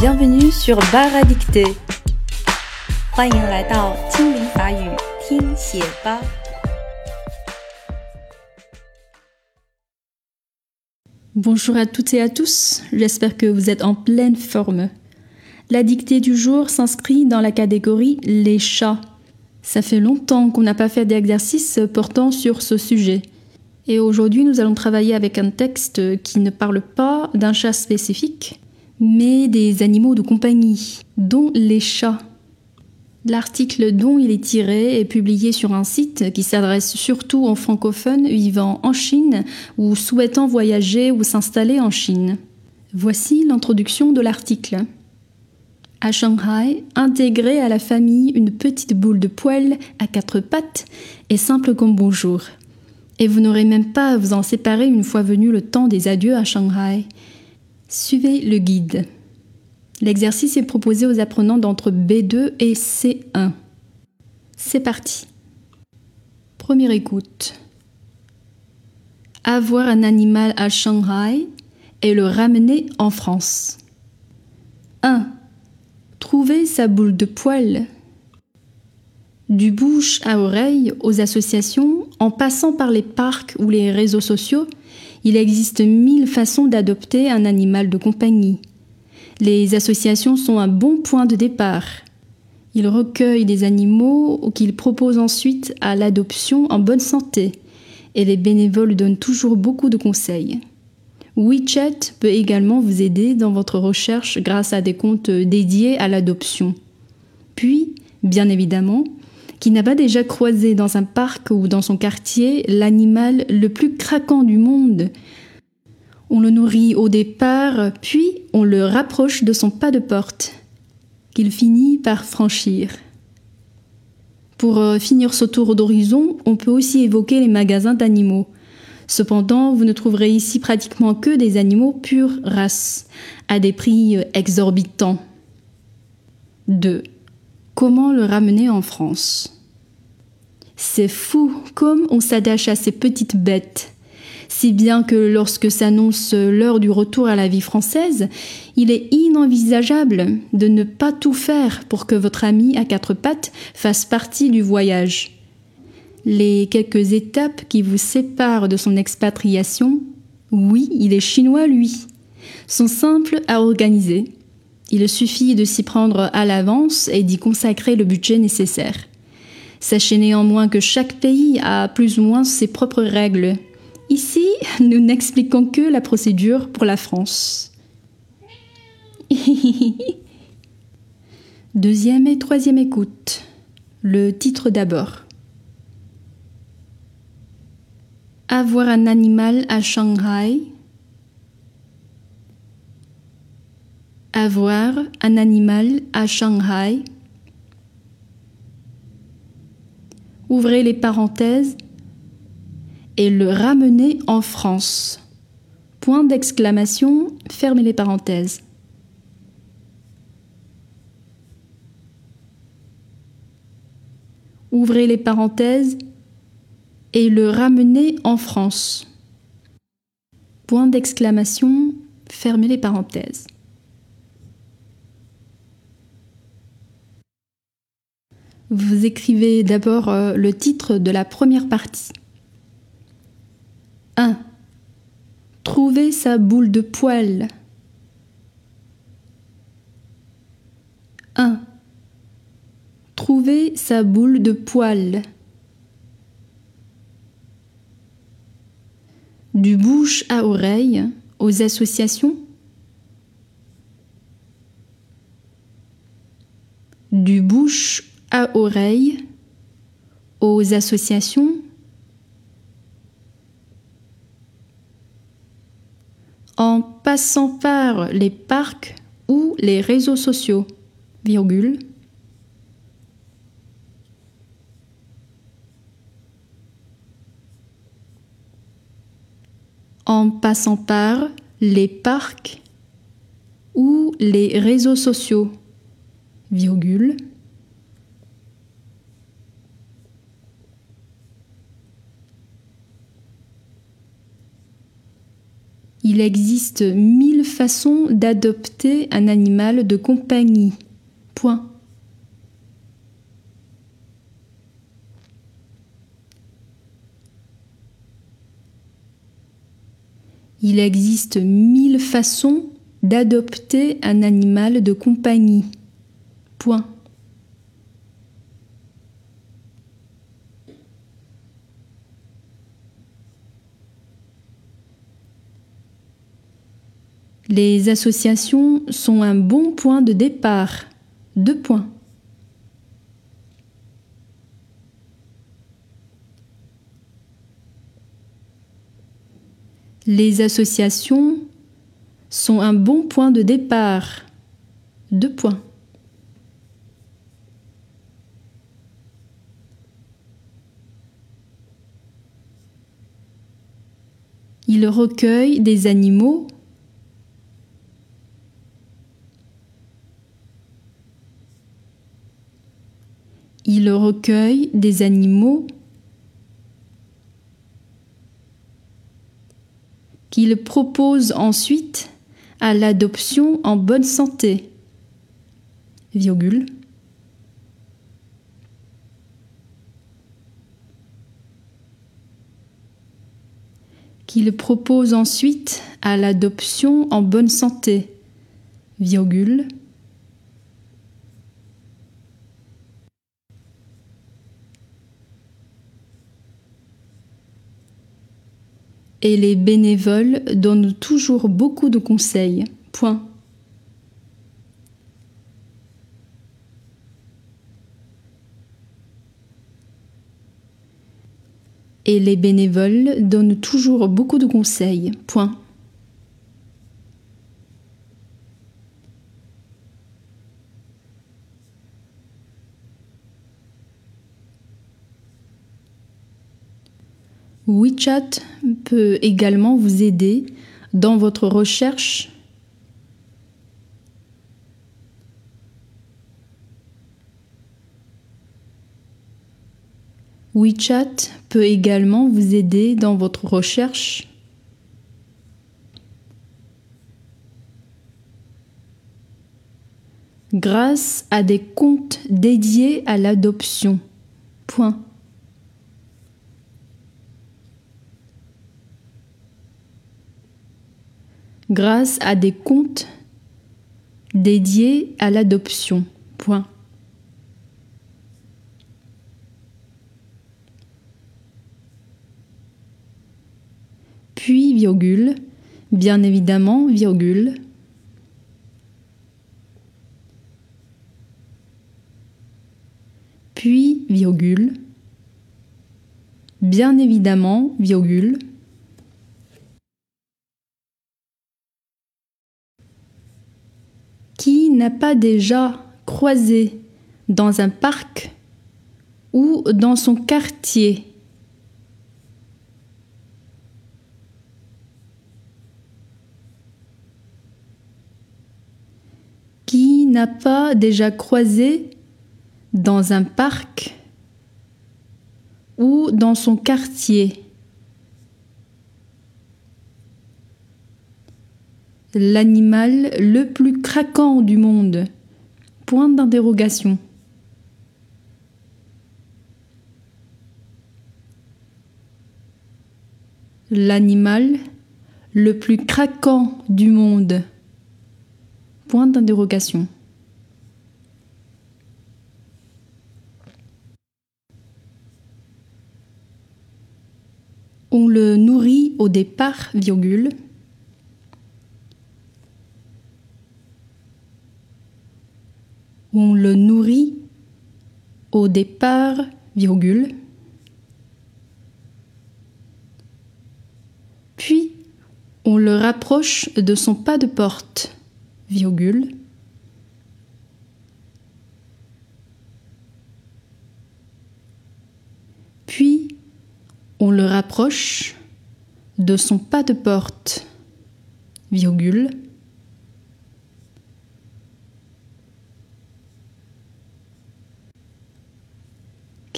Bienvenue sur Bar à dicter. 欢迎来到精灵法语听写吧。Bonjour à toutes et à tous, j'espère que vous êtes en pleine forme. La dictée du jour s'inscrit dans la catégorie les chats. Ça fait longtemps qu'on n'a pas fait d'exercice portant sur ce sujet. Et aujourd'hui, nous allons travailler avec un texte qui ne parle pas d'un chat spécifique, mais des animaux de compagnie, dont les chats. L'article dont il est tiré est publié sur un site qui s'adresse surtout aux francophones vivant en Chine ou souhaitant voyager ou s'installer en Chine. Voici l'introduction de l'article. À Shanghai, intégrer à la famille une petite boule de poêle à quatre pattes est simple comme bonjour. Et vous n'aurez même pas à vous en séparer une fois venu le temps des adieux à Shanghai. Suivez le guide. L'exercice est proposé aux apprenants d'entre B2 et C1. C'est parti. Première écoute. Avoir un animal à Shanghai et le ramener en France. 1. Trouver sa boule de poil. Du bouche à oreille aux associations, en passant par les parcs ou les réseaux sociaux, il existe mille façons d'adopter un animal de compagnie. Les associations sont un bon point de départ. Ils recueillent des animaux qu'ils proposent ensuite à l'adoption en bonne santé, et les bénévoles donnent toujours beaucoup de conseils. WeChat peut également vous aider dans votre recherche grâce à des comptes dédiés à l'adoption. Puis, bien évidemment, qui n'a pas déjà croisé dans un parc ou dans son quartier l'animal le plus craquant du monde on le nourrit au départ, puis on le rapproche de son pas de porte, qu'il finit par franchir. Pour euh, finir ce tour d'horizon, on peut aussi évoquer les magasins d'animaux. Cependant, vous ne trouverez ici pratiquement que des animaux pure race, à des prix euh, exorbitants. 2. Comment le ramener en France? C'est fou comme on s'attache à ces petites bêtes si bien que lorsque s'annonce l'heure du retour à la vie française, il est inenvisageable de ne pas tout faire pour que votre ami à quatre pattes fasse partie du voyage. Les quelques étapes qui vous séparent de son expatriation, oui, il est chinois lui, sont simples à organiser. Il suffit de s'y prendre à l'avance et d'y consacrer le budget nécessaire. Sachez néanmoins que chaque pays a plus ou moins ses propres règles Ici, nous n'expliquons que la procédure pour la France. Deuxième et troisième écoute. Le titre d'abord. Avoir un animal à Shanghai. Avoir un animal à Shanghai. Ouvrez les parenthèses et le ramener en France. Point d'exclamation, fermez les parenthèses. Ouvrez les parenthèses et le ramener en France. Point d'exclamation, fermez les parenthèses. Vous écrivez d'abord euh, le titre de la première partie. 1. Trouver sa boule de poil. 1. Trouver sa boule de poil. Du bouche à oreille aux associations. Du bouche à oreille aux associations. en passant par les parcs ou les réseaux sociaux, virgule. En passant par les parcs ou les réseaux sociaux, virgule. Il existe mille façons d'adopter un animal de compagnie. Point. Il existe mille façons d'adopter un animal de compagnie. Point. Les associations sont un bon point de départ. Deux points. Les associations sont un bon point de départ. Deux points. Il recueille des animaux Il recueille des animaux qu'il propose ensuite à l'adoption en bonne santé. Virgule. qu'il propose ensuite à l'adoption en bonne santé, virgule, et les bénévoles donnent toujours beaucoup de conseils. Point. Et les bénévoles donnent toujours beaucoup de conseils. Point. WeChat peut également vous aider dans votre recherche WeChat peut également vous aider dans votre recherche grâce à des comptes dédiés à l'adoption. Point. Grâce à des comptes dédiés à l'adoption. Puis, virgule, bien évidemment, virgule, puis, virgule, bien évidemment, virgule, n'a pas déjà croisé dans un parc ou dans son quartier. Qui n'a pas déjà croisé dans un parc ou dans son quartier? L'animal le plus craquant du monde. Point d'interrogation. L'animal le plus craquant du monde. Point d'interrogation. On le nourrit au départ, virgule, on le nourrit au départ, virgule, puis on le rapproche de son pas de porte, virgule, puis on le rapproche de son pas de porte, virgule,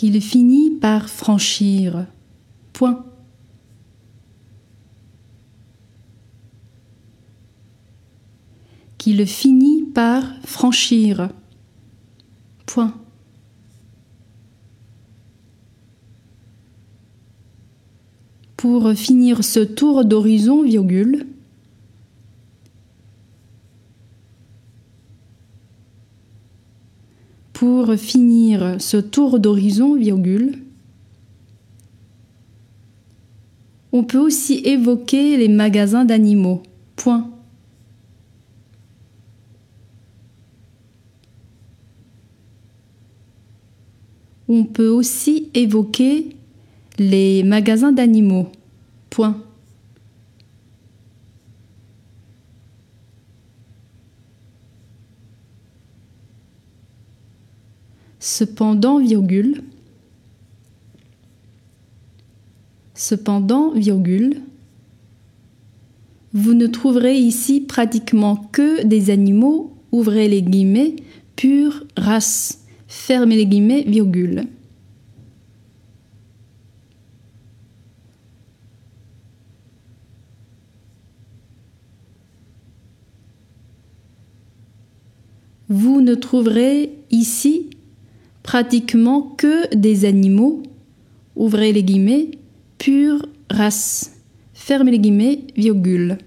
qu'il finit par franchir. Point. Qu'il finit par franchir. Point. Pour finir ce tour d'horizon, virgule, pour finir ce tour d'horizon, virgule, on peut aussi évoquer les magasins d'animaux. Point. On peut aussi évoquer les magasins d'animaux. Point. Cependant, virgule. Cependant. Vous ne trouverez ici pratiquement que des animaux, ouvrez les guillemets, pure race, fermez les guillemets, virgule. Vous ne trouverez ici pratiquement que des animaux, ouvrez les guillemets, pure race, fermez les guillemets, virgule.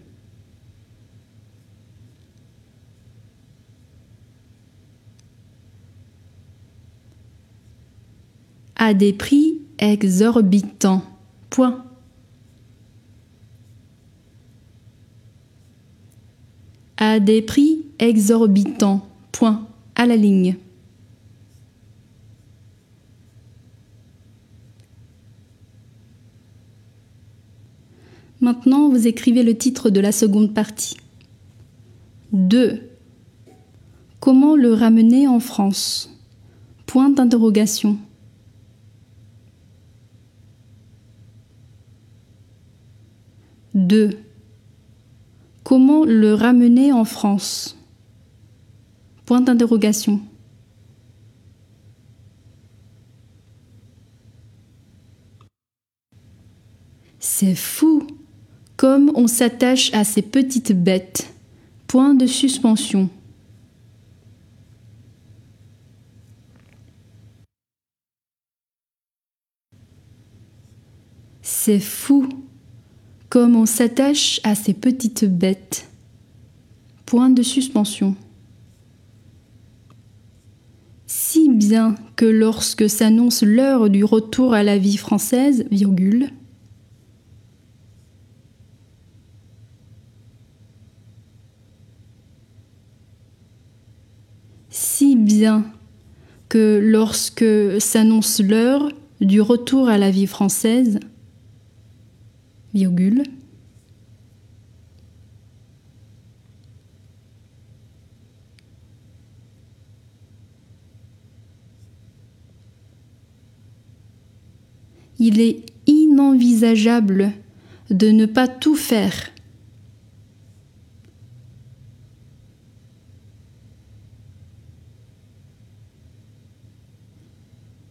à des prix exorbitants. Point. À des prix exorbitants. Point. À la ligne. Maintenant, écrivez le titre de la seconde partie. 2. Comment le ramener en France? Point d'interrogation. 2. Comment le ramener en France? Point d'interrogation. C'est fou comme on s'attache à ces petites bêtes. Point de suspension. C'est fou comme on s'attache à ces petites bêtes. Point de suspension. Si bien que lorsque s'annonce l'heure du retour à la vie française, virgule, si que lorsque s'annonce l'heure du retour à la vie française, il est inenvisageable de ne pas tout faire.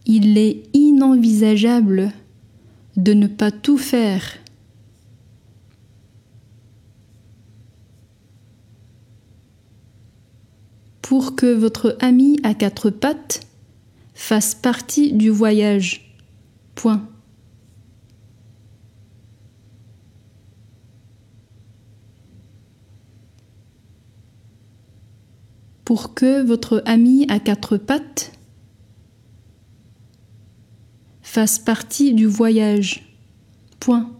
Il est inenvisageable de ne pas tout faire. pour que votre ami à quatre pattes fasse partie du voyage. Point. Pour que votre ami à quatre pattes fasse partie du voyage. Point.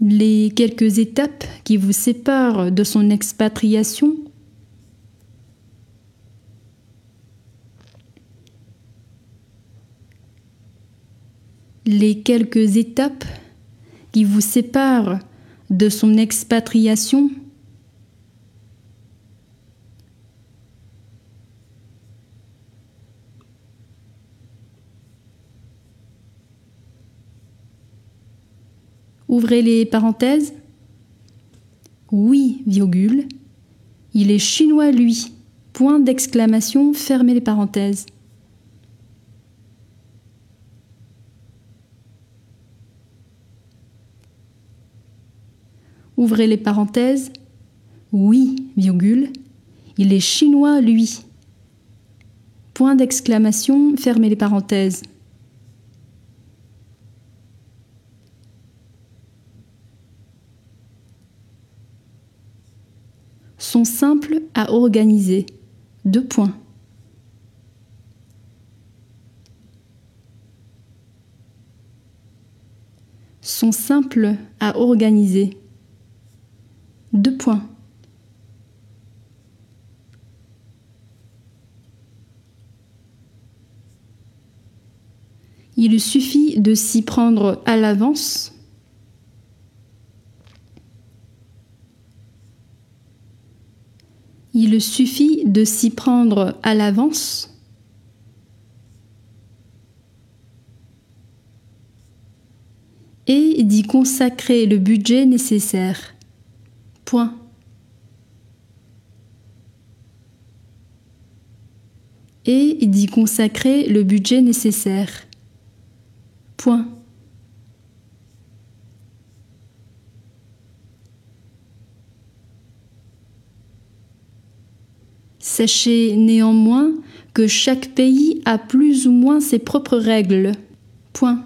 les quelques étapes qui vous séparent de son expatriation les quelques étapes qui vous séparent de son expatriation Ouvrez les parenthèses. Oui, virgule. Il est chinois, lui. Point d'exclamation, fermez les parenthèses. Ouvrez les parenthèses. Oui, virgule. Il est chinois, lui. Point d'exclamation, fermez les parenthèses. Sont simples à organiser. Deux points. Sont simples à organiser. Deux points. Il suffit de s'y prendre à l'avance. Il suffit de s'y prendre à l'avance. et d'y consacrer le budget nécessaire. Point. Et d'y consacrer le budget nécessaire. Point. Sachez néanmoins que chaque pays a plus ou moins ses propres règles. Point.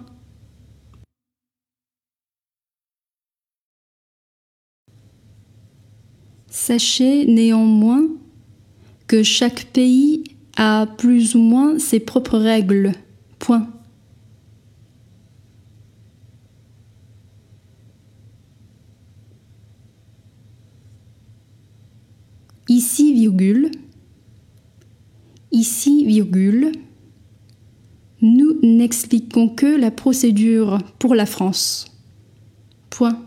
Sachez néanmoins que chaque pays a plus ou moins ses propres règles. Point. Ici, virgule. Ici, virgule. Nous n'expliquons que la procédure pour la France. Point.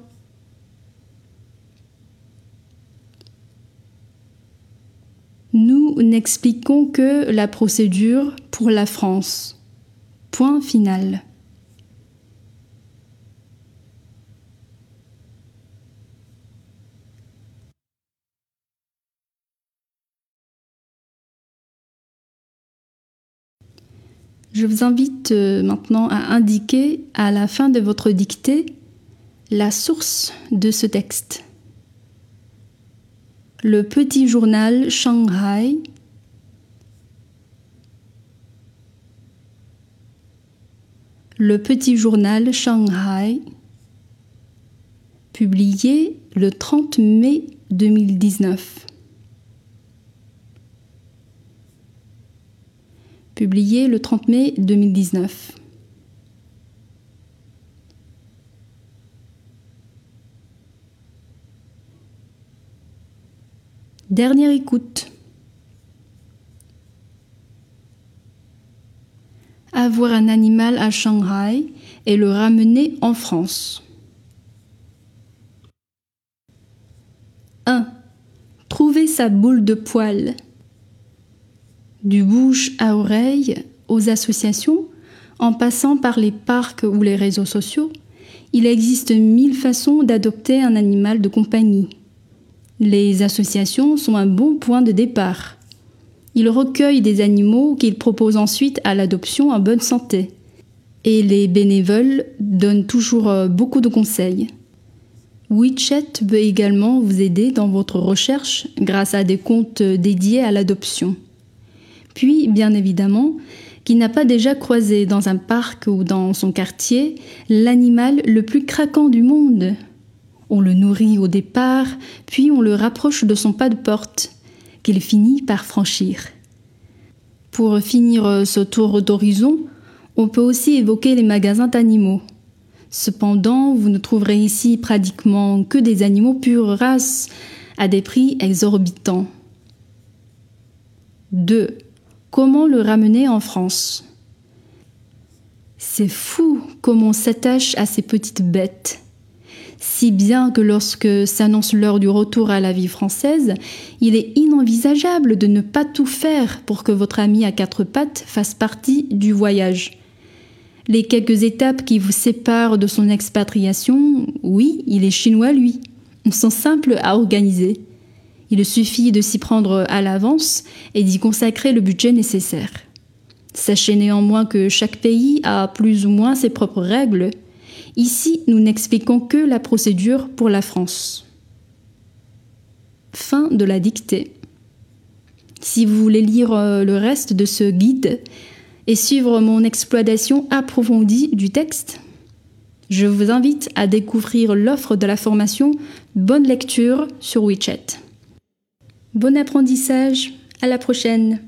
Nous n'expliquons que la procédure pour la France. Point final. Je vous invite euh, maintenant à indiquer à la fin de votre dictée la source de ce texte. Le petit journal Shanghai. Le petit journal Shanghai, publié le 30 mai 2019. Publié le 30 mai 2019. Dernière écoute. Avoir un animal à Shanghai et le ramener en France. 1. Trouver sa boule de poil du bouche à oreille aux associations, en passant par les parcs ou les réseaux sociaux, il existe mille façons d'adopter un animal de compagnie. Les associations sont un bon point de départ. Ils recueillent des animaux qu'ils proposent ensuite à l'adoption en bonne santé. Et les bénévoles donnent toujours euh, beaucoup de conseils. WeChat peut également vous aider dans votre recherche grâce à des comptes dédiés à l'adoption. Puis, bien évidemment, qui n'a pas déjà croisé dans un parc ou dans son quartier l'animal le plus craquant du monde. On le nourrit au départ, puis on le rapproche de son pas de porte, qu'il finit par franchir. Pour finir ce tour d'horizon, on peut aussi évoquer les magasins d'animaux. Cependant, vous ne trouverez ici pratiquement que des animaux pure race, à des prix exorbitants. 2. Comment le ramener en France? C'est fou comme on s'attache à ces petites bêtes. Si bien que lorsque s'annonce l'heure du retour à la vie française, il est inenvisageable de ne pas tout faire pour que votre ami à quatre pattes fasse partie du voyage. Les quelques étapes qui vous séparent de son expatriation, oui, il est chinois lui, sont simples à organiser. Il suffit de s'y prendre à l'avance et d'y consacrer le budget nécessaire. Sachez néanmoins que chaque pays a plus ou moins ses propres règles. Ici, nous n'expliquons que la procédure pour la France. Fin de la dictée. Si vous voulez lire euh, le reste de ce guide et suivre mon exploitation approfondie du texte, je vous invite à découvrir l'offre de la formation Bonne lecture sur WeChat. Bon apprentissage, à la prochaine